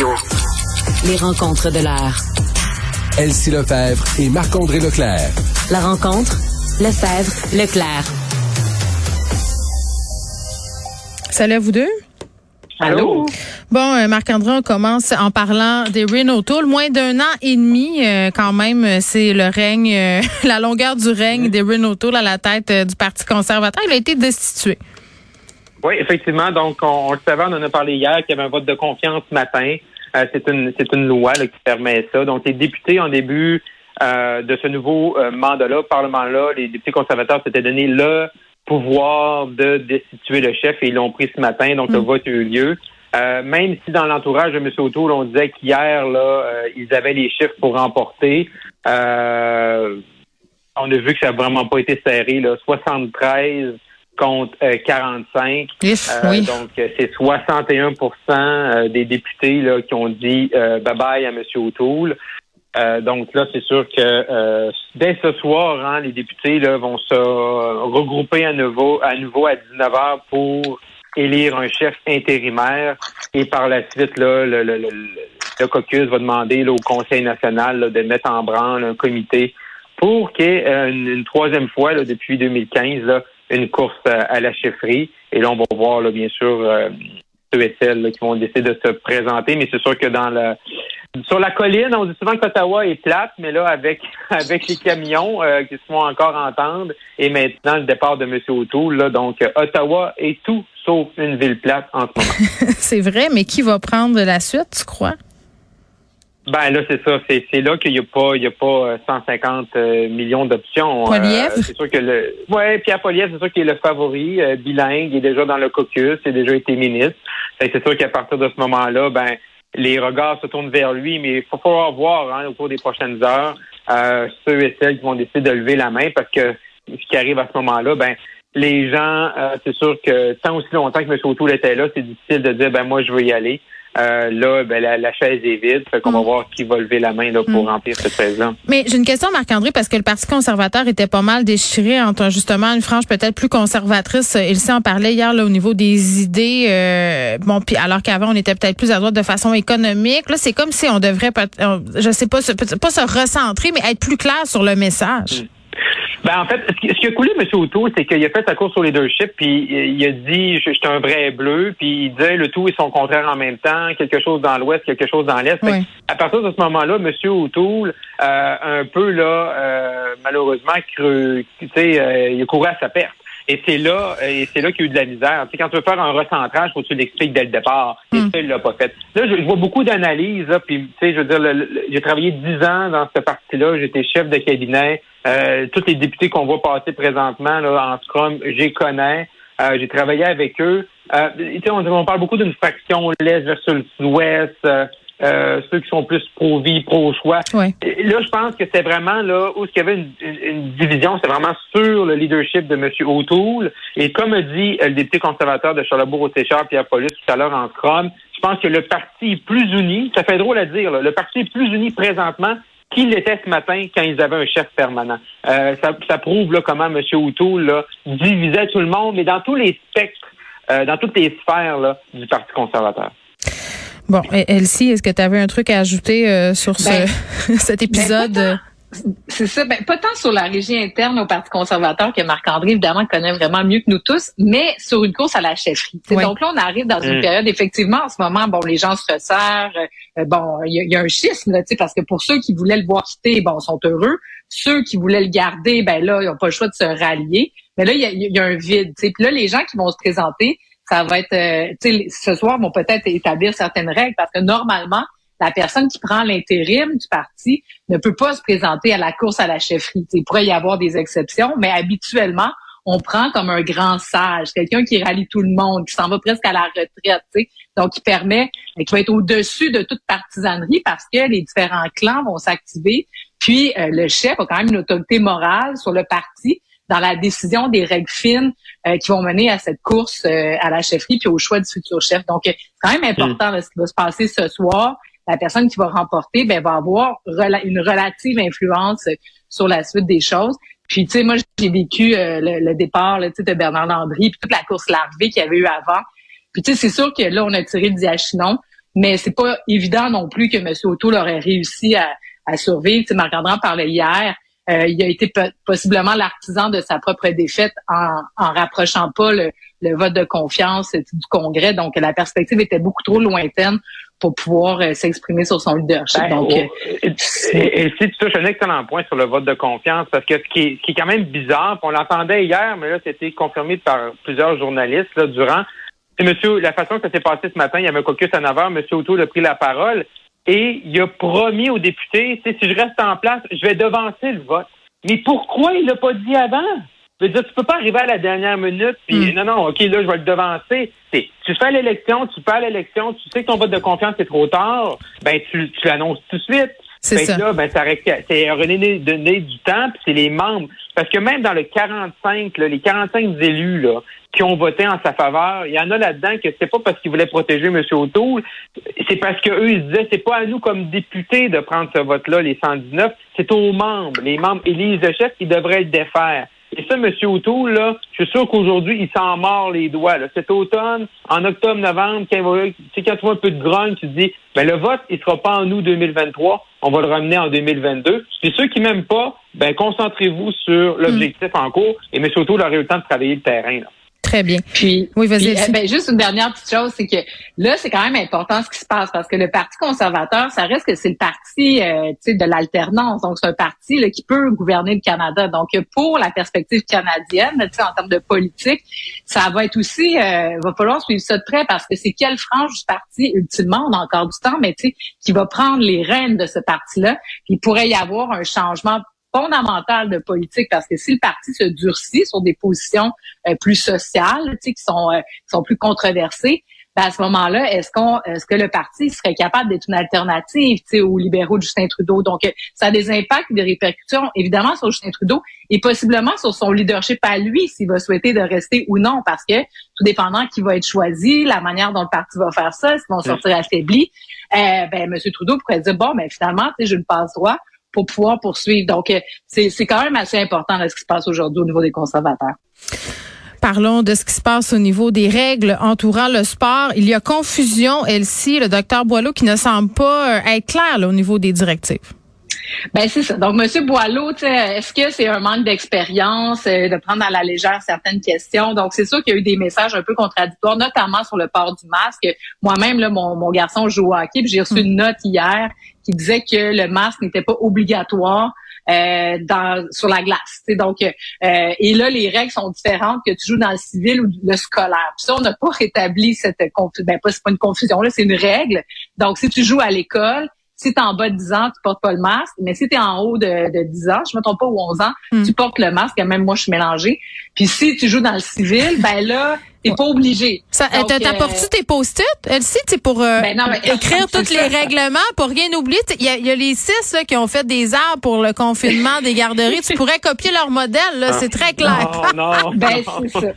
Radio. Les rencontres de l'heure. Elsie Lefebvre et Marc-André Leclerc. La rencontre, Lefebvre, Leclerc. Salut à vous deux. Allô? Bon, euh, Marc-André, on commence en parlant des Renault Tool. Moins d'un an et demi, euh, quand même, c'est le règne, euh, la longueur du règne des Renault Tool à la tête du Parti conservateur. Il a été destitué. Oui, effectivement. Donc, on, le savait, on en a parlé hier, qu'il y avait un vote de confiance ce matin. C'est une c'est une loi qui permet ça. Donc, les députés, en début de ce nouveau mandat-là, Parlement-là, les députés conservateurs s'étaient donné le pouvoir de destituer le chef et ils l'ont pris ce matin, donc le mm. vote a eu lieu. Euh, même si dans l'entourage de M. O'Toole, on disait qu'hier, là, euh, ils avaient les chiffres pour remporter, euh, on a vu que ça n'a vraiment pas été serré, là, 73 contre 45. Donc, c'est 61% des députés là, qui ont dit bye-bye à M. O'Toole. Euh, donc là, c'est sûr que euh, dès ce soir, hein, les députés là, vont se regrouper à nouveau, à nouveau à 19 h pour élire un chef intérimaire. Et par la suite, là, le, le, le, caucus va demander là, au Conseil national de mettre en branle un comité pour qu'il y ait euh, une, troisième fois là, depuis 2015 là, une course à, la chefferie. Et là, on va voir là, bien sûr ceux et celles qui vont décider de se présenter. Mais c'est sûr que dans la sur la colline, on dit souvent qu'Ottawa est plate, mais là, avec avec les camions euh, qui se font encore entendre, et maintenant le départ de M. O'Toole, là, donc euh, Ottawa est tout sauf une ville plate en ce moment. c'est vrai, mais qui va prendre la suite, tu crois? Ben là, c'est ça. C'est là qu'il n'y a pas il y a pas 150 euh, millions d'options. Poliev? c'est sûr que le. Ouais, Pierre Poliev, c'est sûr qu'il est le favori, bilingue, il est déjà dans le caucus, il a déjà été ministre. C'est sûr qu'à partir de ce moment-là, ben les regards se tournent vers lui, mais il faut falloir voir hein, au cours des prochaines heures euh, ceux et celles qui vont décider de lever la main parce que ce qui arrive à ce moment-là, ben les gens, euh, c'est sûr que tant aussi longtemps que M. O'Toole était là, c'est difficile de dire ben moi je veux y aller. Euh, là, ben, la, chaise est vide. Fait qu'on va mm. voir qui va lever la main là, pour mm. remplir cette chaise-là. Mais j'ai une question, Marc-André, parce que le Parti conservateur était pas mal déchiré entre justement une frange peut-être plus conservatrice. Il s'en en parlait hier là, au niveau des idées. Euh, bon, puis alors qu'avant, on était peut-être plus à droite de façon économique. Là, c'est comme si on devrait, je sais pas, pas se recentrer, mais être plus clair sur le message. Mm. Ben, en fait, ce qui a coulé, M. O'Toole, c'est qu'il a fait sa course au leadership, puis il a dit je, suis un vrai bleu, puis il disait le tout et son contraire en même temps, quelque chose dans l'ouest, quelque chose dans l'est. À partir de ce moment-là, M. O'Toole, euh, un peu là, euh, malheureusement, sais, euh, il a couru à sa perte. Et c'est là, et c'est là qu'il y a eu de la misère. Tu sais, quand tu veux faire un recentrage, faut que tu l'expliques dès le départ. Et hmm. ça, il l'a pas fait. Là, je, vois beaucoup d'analyses, puis tu sais, je veux dire, j'ai travaillé dix ans dans cette partie-là. J'étais chef de cabinet. Euh, tous les députés qu'on voit passer présentement là, en Scrum, j'y connais. Euh, j'ai travaillé avec eux. Euh, on, on parle beaucoup d'une fraction l'Est versus l'Ouest. Euh, euh, ceux qui sont plus pro-vie, pro-choix. Là, je pense que c'est vraiment là où il y avait une, division, c'est vraiment sur le leadership de M. O'Toole. Et comme a dit le député conservateur de Charlebourg-Séchard, Pierre Paulus, tout à l'heure en Scrum, je pense que le parti est plus uni, ça fait drôle à dire, le parti est plus uni présentement qu'il l'était ce matin quand ils avaient un chef permanent. Euh, ça, prouve là, comment M. O'Toole là, divisait tout le monde, mais dans tous les spectres, euh, dans toutes les sphères là, du Parti conservateur. Bon, Elsie, est-ce que tu avais un truc à ajouter euh, sur ce, ben, cet ben, épisode? c'est ça. Ben, pas tant sur la régie interne au Parti conservateur que Marc-André, évidemment, connaît vraiment mieux que nous tous, mais sur une course à la chefferie. Donc là, on arrive dans une mm. période, effectivement, en ce moment, bon, les gens se resserrent. Euh, bon, il y, a un schisme, là, parce que pour ceux qui voulaient le voir quitter, bon, sont heureux. Ceux qui voulaient le garder, ben là, ils n'ont pas le choix de se rallier. Mais là, il y a, un vide. Puis là, les gens qui vont se présenter, ça va être, euh, ce soir, vont peut-être établir certaines règles parce que normalement, la personne qui prend l'intérim du parti ne peut pas se présenter à la course à la chefferie. il pourrait y avoir des exceptions, mais habituellement, on prend comme un grand sage, quelqu'un qui rallie tout le monde, qui s'en va presque à la retraite, donc qui permet, qui va être au-dessus de toute partisanerie parce que les différents clans vont s'activer. Puis euh, le chef a quand même une autorité morale sur le parti dans la décision des règles fines euh, qui vont mener à cette course euh, à la chefferie puis au choix du futur chef. Donc, c'est quand même important ce qui va se passer ce soir. La personne qui va remporter ben, va avoir une relative influence sur la suite des choses. Puis, tu sais, moi, j'ai vécu euh, le, départ là, de Bernard Landry, puis toute la course larvée qu'il y avait eu avant. Puis, tu sais, c'est sûr que là, on a tiré le diachinon. mais c'est pas évident non plus que M. O'Toole aurait réussi à, à survivre. Tu Marc-André parlait hier. Euh, il a été possiblement l'artisan de sa propre défaite en, en rapprochant pas le, le, vote de confiance du Congrès. Donc, la perspective était beaucoup trop lointaine pour pouvoir euh, s'exprimer sur son leadership. Ben, Donc, oh, et, si tu touches un excellent point sur le vote de confiance, parce que ce qui est, qui est quand même bizarre, on l'entendait hier, mais là, c'était confirmé par plusieurs journalistes là, durant. Monsieur, la façon que ça s'est passé ce matin, il y avait un caucus à 9 heures, Monsieur O'Toole a pris la parole et il a promis aux députés, si je reste en place, je vais devancer le vote. Mais pourquoi il l'a pas dit avant? Je veux dire, tu peux pas arriver à la dernière minute puis hmm. non, non, OK, là, je vais le devancer. tu fais l'élection, tu à l'élection, tu sais que ton vote de confiance est trop tard, ben tu, tu l'annonces tout de suite. C'est ça. Là, ben, c'est redonner donner du temps, puis c'est les membres. Parce que même dans le 45, là, les 45 élus là, qui ont voté en sa faveur, il y en a là-dedans que c'est pas parce qu'ils voulaient protéger M. O'Toole, c'est parce qu'eux, ils se disaient, c'est pas à nous comme députés de prendre ce vote-là, les 119, c'est aux membres. Les membres élisent le chef, ils devraient le défaire. Et ça, M. O'Toole, là, je suis sûr qu'aujourd'hui, il s'en mord les doigts. Là. Cet automne, en octobre, novembre, quand, quand tu vois un peu de grogne, tu te dis, ben, le vote, il sera pas en nous 2023, on va le ramener en 2022. Et ceux qui m'aiment pas, ben, concentrez-vous sur l'objectif en cours. Et M. O'Toole aurait eu le temps de travailler le terrain. Là. Très bien. Puis, oui, vas-y. Euh, ben, juste une dernière petite chose, c'est que là, c'est quand même important ce qui se passe parce que le Parti conservateur, ça reste que c'est le parti euh, de l'alternance. Donc, c'est un parti là, qui peut gouverner le Canada. Donc, pour la perspective canadienne, en termes de politique, ça va être aussi, euh, va falloir suivre ça de près parce que c'est quelle frange du parti, ultimement, on a encore du temps, mais tu sais, qui va prendre les rênes de ce parti-là. il pourrait y avoir un changement fondamentale de politique parce que si le parti se durcit sur des positions euh, plus sociales, qui sont euh, qui sont plus controversées, ben à ce moment-là, est-ce qu'on est-ce que le parti serait capable d'être une alternative aux libéraux de Justin Trudeau? Donc euh, ça a des impacts, des répercussions évidemment sur Justin Trudeau et possiblement sur son leadership à lui s'il va souhaiter de rester ou non parce que tout dépendant qui va être choisi, la manière dont le parti va faire ça, s'ils vont sortir affaiblis, euh, ben monsieur Trudeau pourrait dire bon, ben finalement, tu sais, je le passe droit pour pouvoir poursuivre. Donc, euh, c'est quand même assez important ce qui se passe aujourd'hui au niveau des conservateurs. Parlons de ce qui se passe au niveau des règles entourant le sport. Il y a confusion, Elsie, le docteur Boileau, qui ne semble pas euh, être clair au niveau des directives. Ben c'est ça. Donc, Monsieur Boileau, est-ce que c'est un manque d'expérience euh, de prendre à la légère certaines questions? Donc, c'est sûr qu'il y a eu des messages un peu contradictoires, notamment sur le port du masque. Moi-même, là, mon, mon garçon joue au hockey, puis j'ai reçu une note hier qui disait que le masque n'était pas obligatoire. Euh, dans, sur la glace. Donc, euh, et là, les règles sont différentes que tu joues dans le civil ou le scolaire. Puis ça, on n'a pas rétabli cette confusion. Ben, pas, c'est pas une confusion, là, c'est une règle. Donc, si tu joues à l'école, si tu es en bas de 10 ans, tu portes pas le masque. Mais si tu es en haut de, de 10 ans, je me trompe pas, ou 11 ans, hmm. tu portes le masque. Même moi, je suis mélangée. Puis si tu joues dans le civil, ben là, T'es pas obligé. Ça, t'apportes-tu euh, tes post-it, Elsie, pour euh, ben écrire tous les règlements, pour rien oublier? Il y a, y a, les six là, qui ont fait des arbres pour le confinement des garderies. tu pourrais copier leur modèle, là, c'est très clair. Non, non, ben, c'est ça.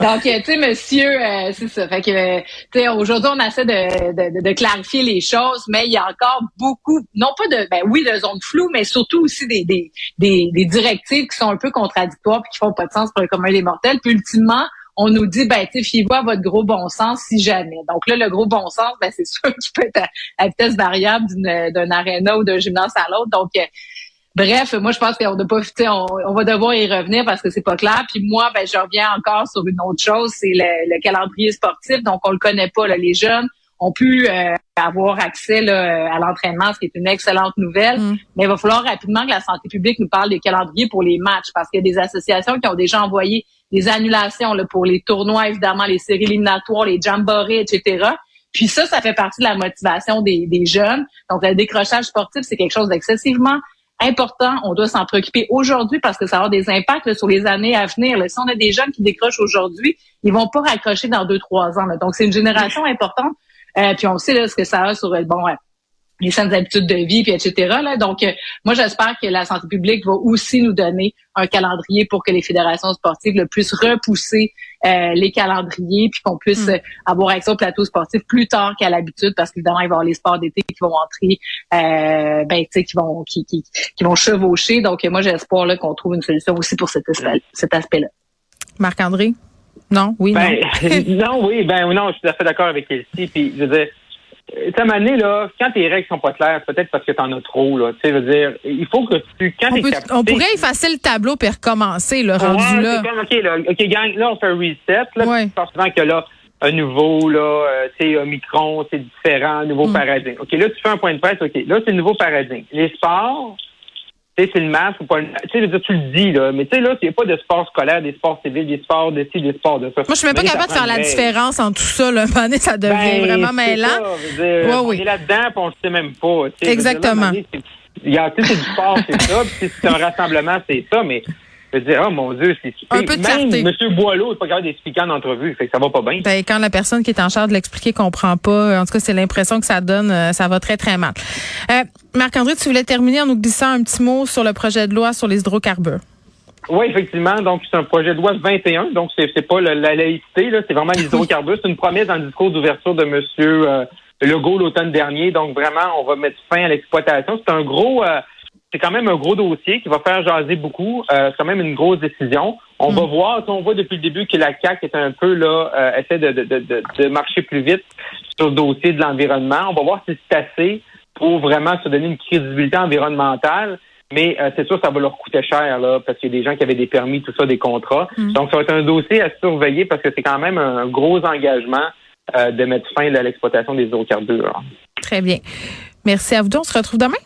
Donc, tu sais, monsieur, euh, c'est ça. Fait que, tu sais, aujourd'hui, on essaie de, de, de, clarifier les choses, mais il y a encore beaucoup, non pas de, ben oui, de zones floues, mais surtout aussi des, des, des, des directives qui sont un peu contradictoires puis qui font pas de sens pour le commun des mortels. Puis ultimement, on nous dit, ben, tu fiez-vous à votre gros bon sens si jamais. Donc là, le gros bon sens, ben, c'est sûr qu'il peut être à, vitesse variable d'un aréna ou d'un gymnase à l'autre. Donc, euh, bref, moi, je pense qu'on ne pas, on, on va devoir y revenir parce que c'est pas clair. Puis moi, ben, je reviens encore sur une autre chose, c'est le, calendrier sportif. Donc, on le connaît pas, là, les jeunes ont pu euh, avoir accès à l'entraînement, ce qui est une excellente nouvelle. Mm. Mais il va falloir rapidement que la santé publique nous parle des calendriers pour les matchs, parce qu'il y a des associations qui ont déjà envoyé des annulations là, pour les tournois, évidemment, les séries éliminatoires, les jamborees, etc. Puis ça, ça fait partie de la motivation des, des jeunes. Donc, le décrochage sportif, c'est quelque chose d'excessivement important. On doit s'en préoccuper aujourd'hui parce que ça avoir des impacts sur les années à venir. Si on a des jeunes qui décrochent aujourd'hui, ils vont pas raccrocher dans deux, trois ans. Donc, c'est une génération importante. Euh, puis on sait là, ce que ça a sur bon, les saines habitudes de vie, puis etc. Là. Donc, euh, moi, j'espère que la santé publique va aussi nous donner un calendrier pour que les fédérations sportives le puissent repousser euh, les calendriers, puis qu'on puisse mm. avoir accès au plateau sportif plus tard qu'à l'habitude, parce qu'évidemment, il va y avoir les sports d'été qui vont entrer, euh, ben, tu sais, qui vont, qui, qui, qui, vont chevaucher. Donc, moi, j'espère là qu'on trouve une solution aussi pour cet, cet aspect-là. Marc-André? Non, oui, ben, non. oui, ben non, je suis tout à fait d'accord avec Elsie. Puis, je veux dire, à un là, quand tes règles sont pas claires, peut-être parce que tu en as trop, là. Tu sais, veux dire, il faut que tu, quand on, on pourrait effacer le tableau puis recommencer, le rendu là. Comme, OK, là, OK, gang, là, on fait un reset, là. Ouais. souvent que là, un nouveau, là, euh, tu sais, Omicron, c'est différent, un nouveau mm. paradigme. OK, là, tu fais un point de presse, OK, là, c'est le nouveau paradigme. Les sports, tu sais, c'est le masque ou pas le Tu sais, tu le dis, là. Mais tu sais, là, il n'y a pas de sport scolaire, des sports civils, des sports de ci, des sports de ça. Moi, je suis même pas capable de faire la différence entre tout ça, là. Un ça devient ben, vraiment mêlant. Ouais, oui. On est là-dedans, puis on le sait même pas. Exactement. Il y a, tu sais, c'est du sport, c'est ça. Puis c'est un rassemblement, c'est ça. Mais je veux dire, oh mon Dieu, c'est Un peu de Même M. Boileau n'est pas capable d'expliquer en entrevue, fait que ça va pas bien. Ben, quand la personne qui est en charge de l'expliquer comprend pas, en tout cas, c'est l'impression que ça donne, euh, ça va très, très mal. Euh, Marc-André, tu voulais terminer en nous glissant un petit mot sur le projet de loi sur les hydrocarbures. Oui, effectivement. Donc, c'est un projet de loi 21. Donc, c'est, c'est pas la, laïcité, là, c'est vraiment les hydrocarbures. C'est une promesse dans le discours d'ouverture de M. Euh, Legault l'automne dernier. Donc, vraiment, on va mettre fin à l'exploitation. C'est un gros... Euh, c'est quand même un gros dossier qui va faire jaser beaucoup. Euh, c'est quand même une grosse décision. On va mm. voir, on voit depuis le début que la CAC est un peu là, euh, essaie de, de, de, de, marcher plus vite sur le dossier de l'environnement. On va voir si c'est assez pour vraiment se donner une crédibilité environnementale. Mais euh, c'est sûr ça va leur coûter cher, là, parce qu'il y a des gens qui avaient des permis, tout ça, des contrats. Mm. Donc, ça va être un dossier à surveiller parce que c'est quand même un gros engagement euh, de mettre fin à l'exploitation des hydrocarbures. Très bien. Merci à vous. On se retrouve demain?